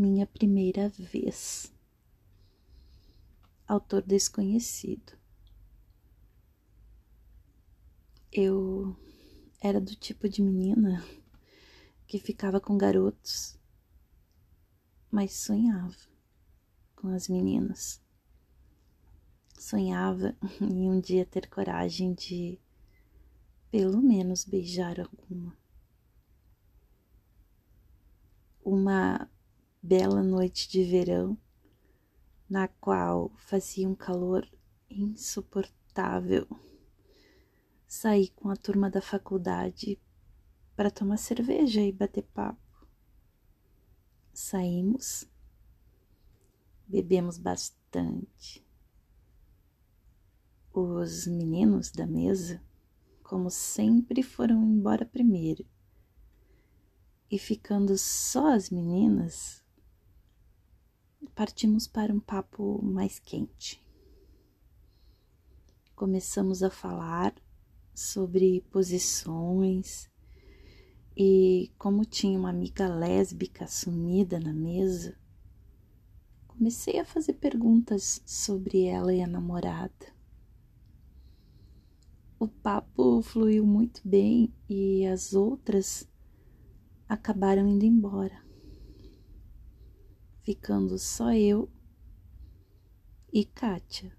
Minha primeira vez. Autor desconhecido. Eu era do tipo de menina que ficava com garotos, mas sonhava com as meninas. Sonhava em um dia ter coragem de, pelo menos, beijar alguma. Uma bela noite de verão, na qual fazia um calor insuportável saí com a turma da faculdade para tomar cerveja e bater papo. Saímos, bebemos bastante. Os meninos da mesa, como sempre, foram embora primeiro. E ficando só as meninas, partimos para um papo mais quente. Começamos a falar sobre posições e como tinha uma amiga lésbica sumida na mesa, comecei a fazer perguntas sobre ela e a namorada. O papo fluiu muito bem e as outras acabaram indo embora, ficando só eu e Kátia.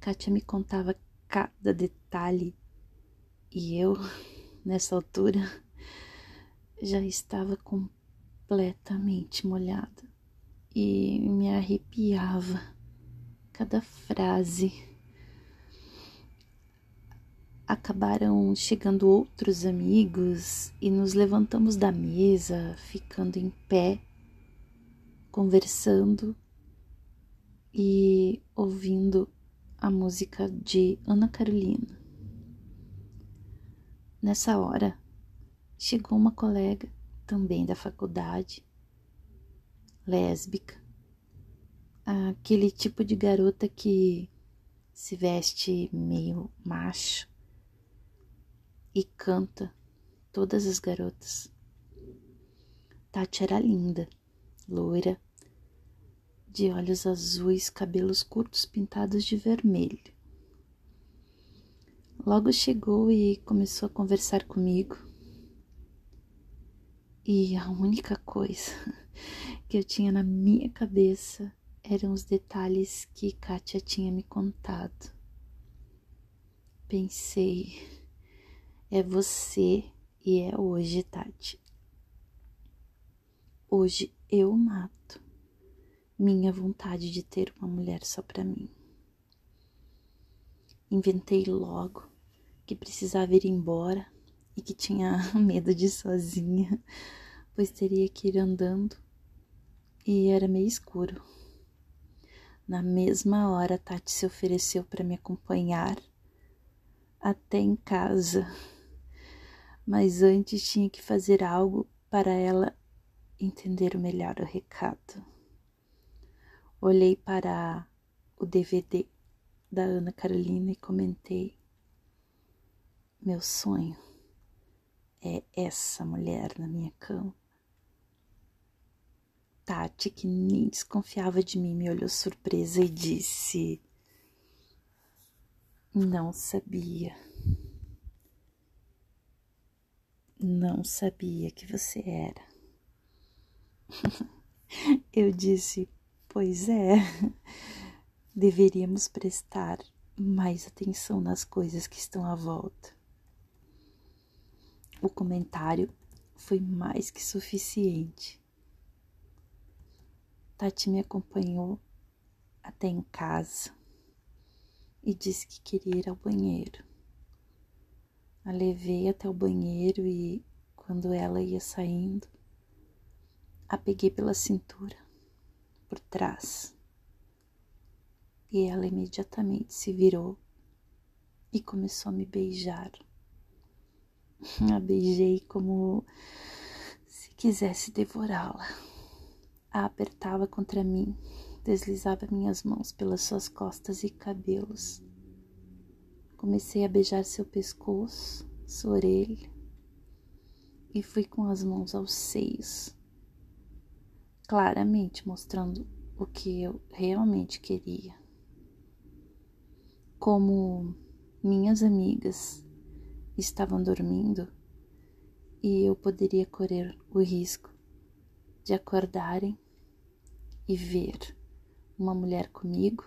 Kátia me contava cada detalhe. E eu, nessa altura, já estava completamente molhada e me arrepiava cada frase. Acabaram chegando outros amigos e nos levantamos da mesa, ficando em pé, conversando e ouvindo a música de Ana Carolina. Nessa hora, chegou uma colega também da faculdade, lésbica, aquele tipo de garota que se veste meio macho e canta todas as garotas. Tati era linda, loira, de olhos azuis, cabelos curtos pintados de vermelho. Logo chegou e começou a conversar comigo. E a única coisa que eu tinha na minha cabeça eram os detalhes que Kátia tinha me contado. Pensei, é você e é hoje, Tati. Hoje eu mato minha vontade de ter uma mulher só para mim. Inventei logo que precisava ir embora e que tinha medo de ir sozinha, pois teria que ir andando e era meio escuro. Na mesma hora, Tati se ofereceu para me acompanhar até em casa, mas antes tinha que fazer algo para ela entender melhor o recado. Olhei para o DVD da Ana Carolina e comentei: Meu sonho é essa mulher na minha cama. Tati, que nem desconfiava de mim, me olhou surpresa e disse: Não sabia. Não sabia que você era. Eu disse: Pois é, deveríamos prestar mais atenção nas coisas que estão à volta. O comentário foi mais que suficiente. Tati me acompanhou até em casa e disse que queria ir ao banheiro. A levei até o banheiro e, quando ela ia saindo, a peguei pela cintura por trás. E ela imediatamente se virou e começou a me beijar. A beijei como se quisesse devorá-la. A apertava contra mim, deslizava minhas mãos pelas suas costas e cabelos. Comecei a beijar seu pescoço, sua orelha, e fui com as mãos aos seios, claramente mostrando o que eu realmente queria. Como minhas amigas estavam dormindo e eu poderia correr o risco de acordarem e ver uma mulher comigo,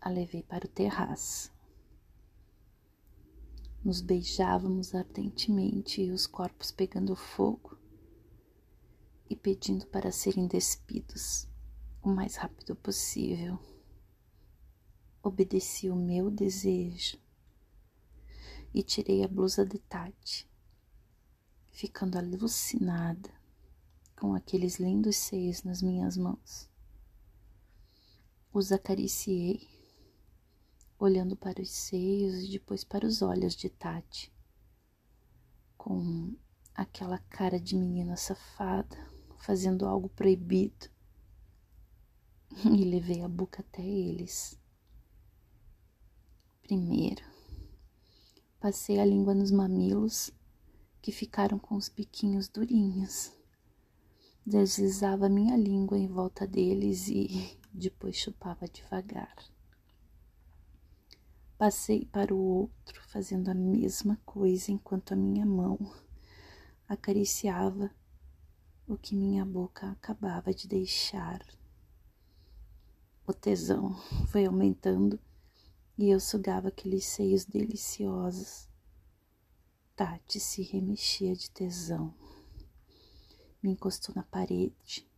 a levei para o terraço. Nos beijávamos ardentemente e os corpos pegando fogo e pedindo para serem despidos o mais rápido possível. Obedeci o meu desejo e tirei a blusa de Tati, ficando alucinada com aqueles lindos seios nas minhas mãos. Os acariciei, olhando para os seios e depois para os olhos de Tati, com aquela cara de menina safada, fazendo algo proibido, e levei a boca até eles. Primeiro, passei a língua nos mamilos, que ficaram com os biquinhos durinhos. Deslizava minha língua em volta deles e depois chupava devagar. Passei para o outro, fazendo a mesma coisa enquanto a minha mão acariciava o que minha boca acabava de deixar. O tesão foi aumentando e eu sugava aqueles seios deliciosos. Tati se remexia de tesão me encostou na parede.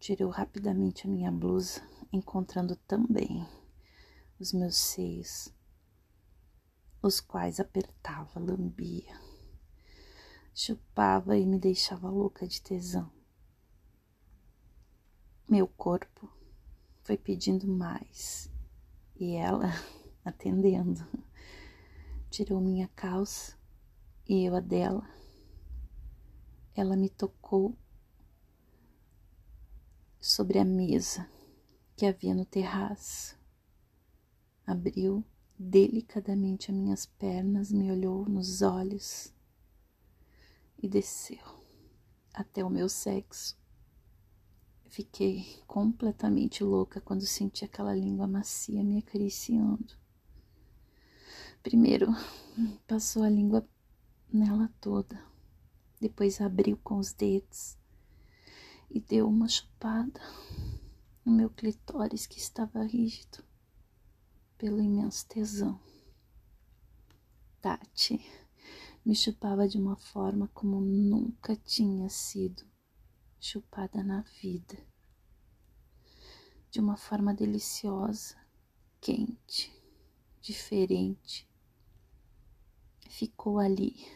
Tirou rapidamente a minha blusa, encontrando também os meus seios, os quais apertava, lambia, chupava e me deixava louca de tesão. Meu corpo foi pedindo mais e ela atendendo. Tirou minha calça e eu a dela ela me tocou sobre a mesa que havia no terraço. Abriu delicadamente as minhas pernas, me olhou nos olhos e desceu até o meu sexo. Fiquei completamente louca quando senti aquela língua macia me acariciando. Primeiro passou a língua nela toda depois abriu com os dedos e deu uma chupada no meu clitóris que estava rígido pelo imenso tesão. Tati me chupava de uma forma como nunca tinha sido chupada na vida. De uma forma deliciosa, quente, diferente. Ficou ali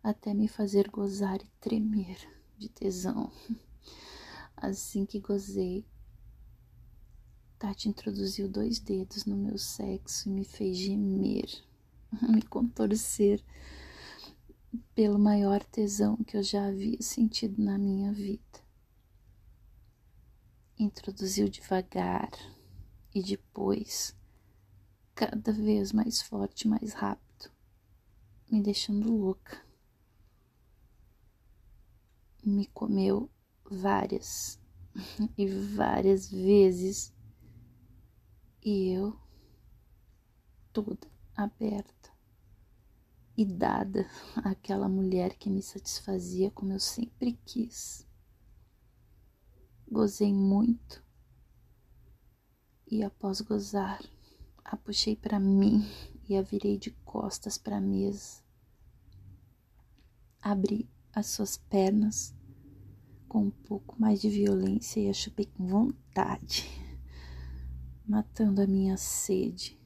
até me fazer gozar e tremer de tesão. Assim que gozei, Tati introduziu dois dedos no meu sexo e me fez gemer, me contorcer pelo maior tesão que eu já havia sentido na minha vida. Introduziu devagar e depois, cada vez mais forte, mais rápido, me deixando louca me comeu várias e várias vezes e eu toda aberta e dada àquela mulher que me satisfazia como eu sempre quis. Gozei muito e após gozar, a puxei para mim e a virei de costas para a mesa. Abri as suas pernas com um pouco mais de violência e a chupei com vontade, matando a minha sede.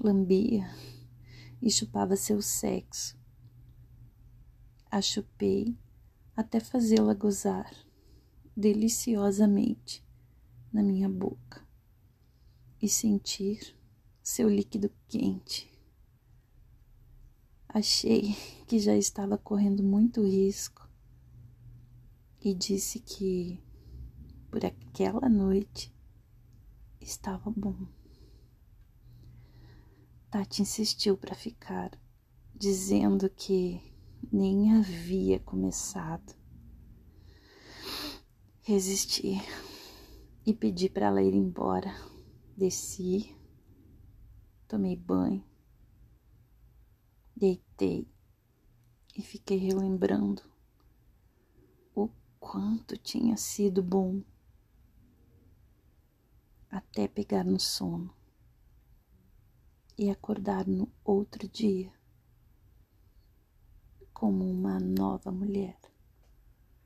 Lambia e chupava seu sexo. A chupei até fazê-la gozar deliciosamente na minha boca e sentir seu líquido quente. Achei que já estava correndo muito risco e disse que por aquela noite estava bom. Tati insistiu para ficar, dizendo que nem havia começado. Resisti e pedi para ela ir embora. Desci, tomei banho, deitei e fiquei relembrando o quanto tinha sido bom até pegar no sono e acordar no outro dia como uma nova mulher.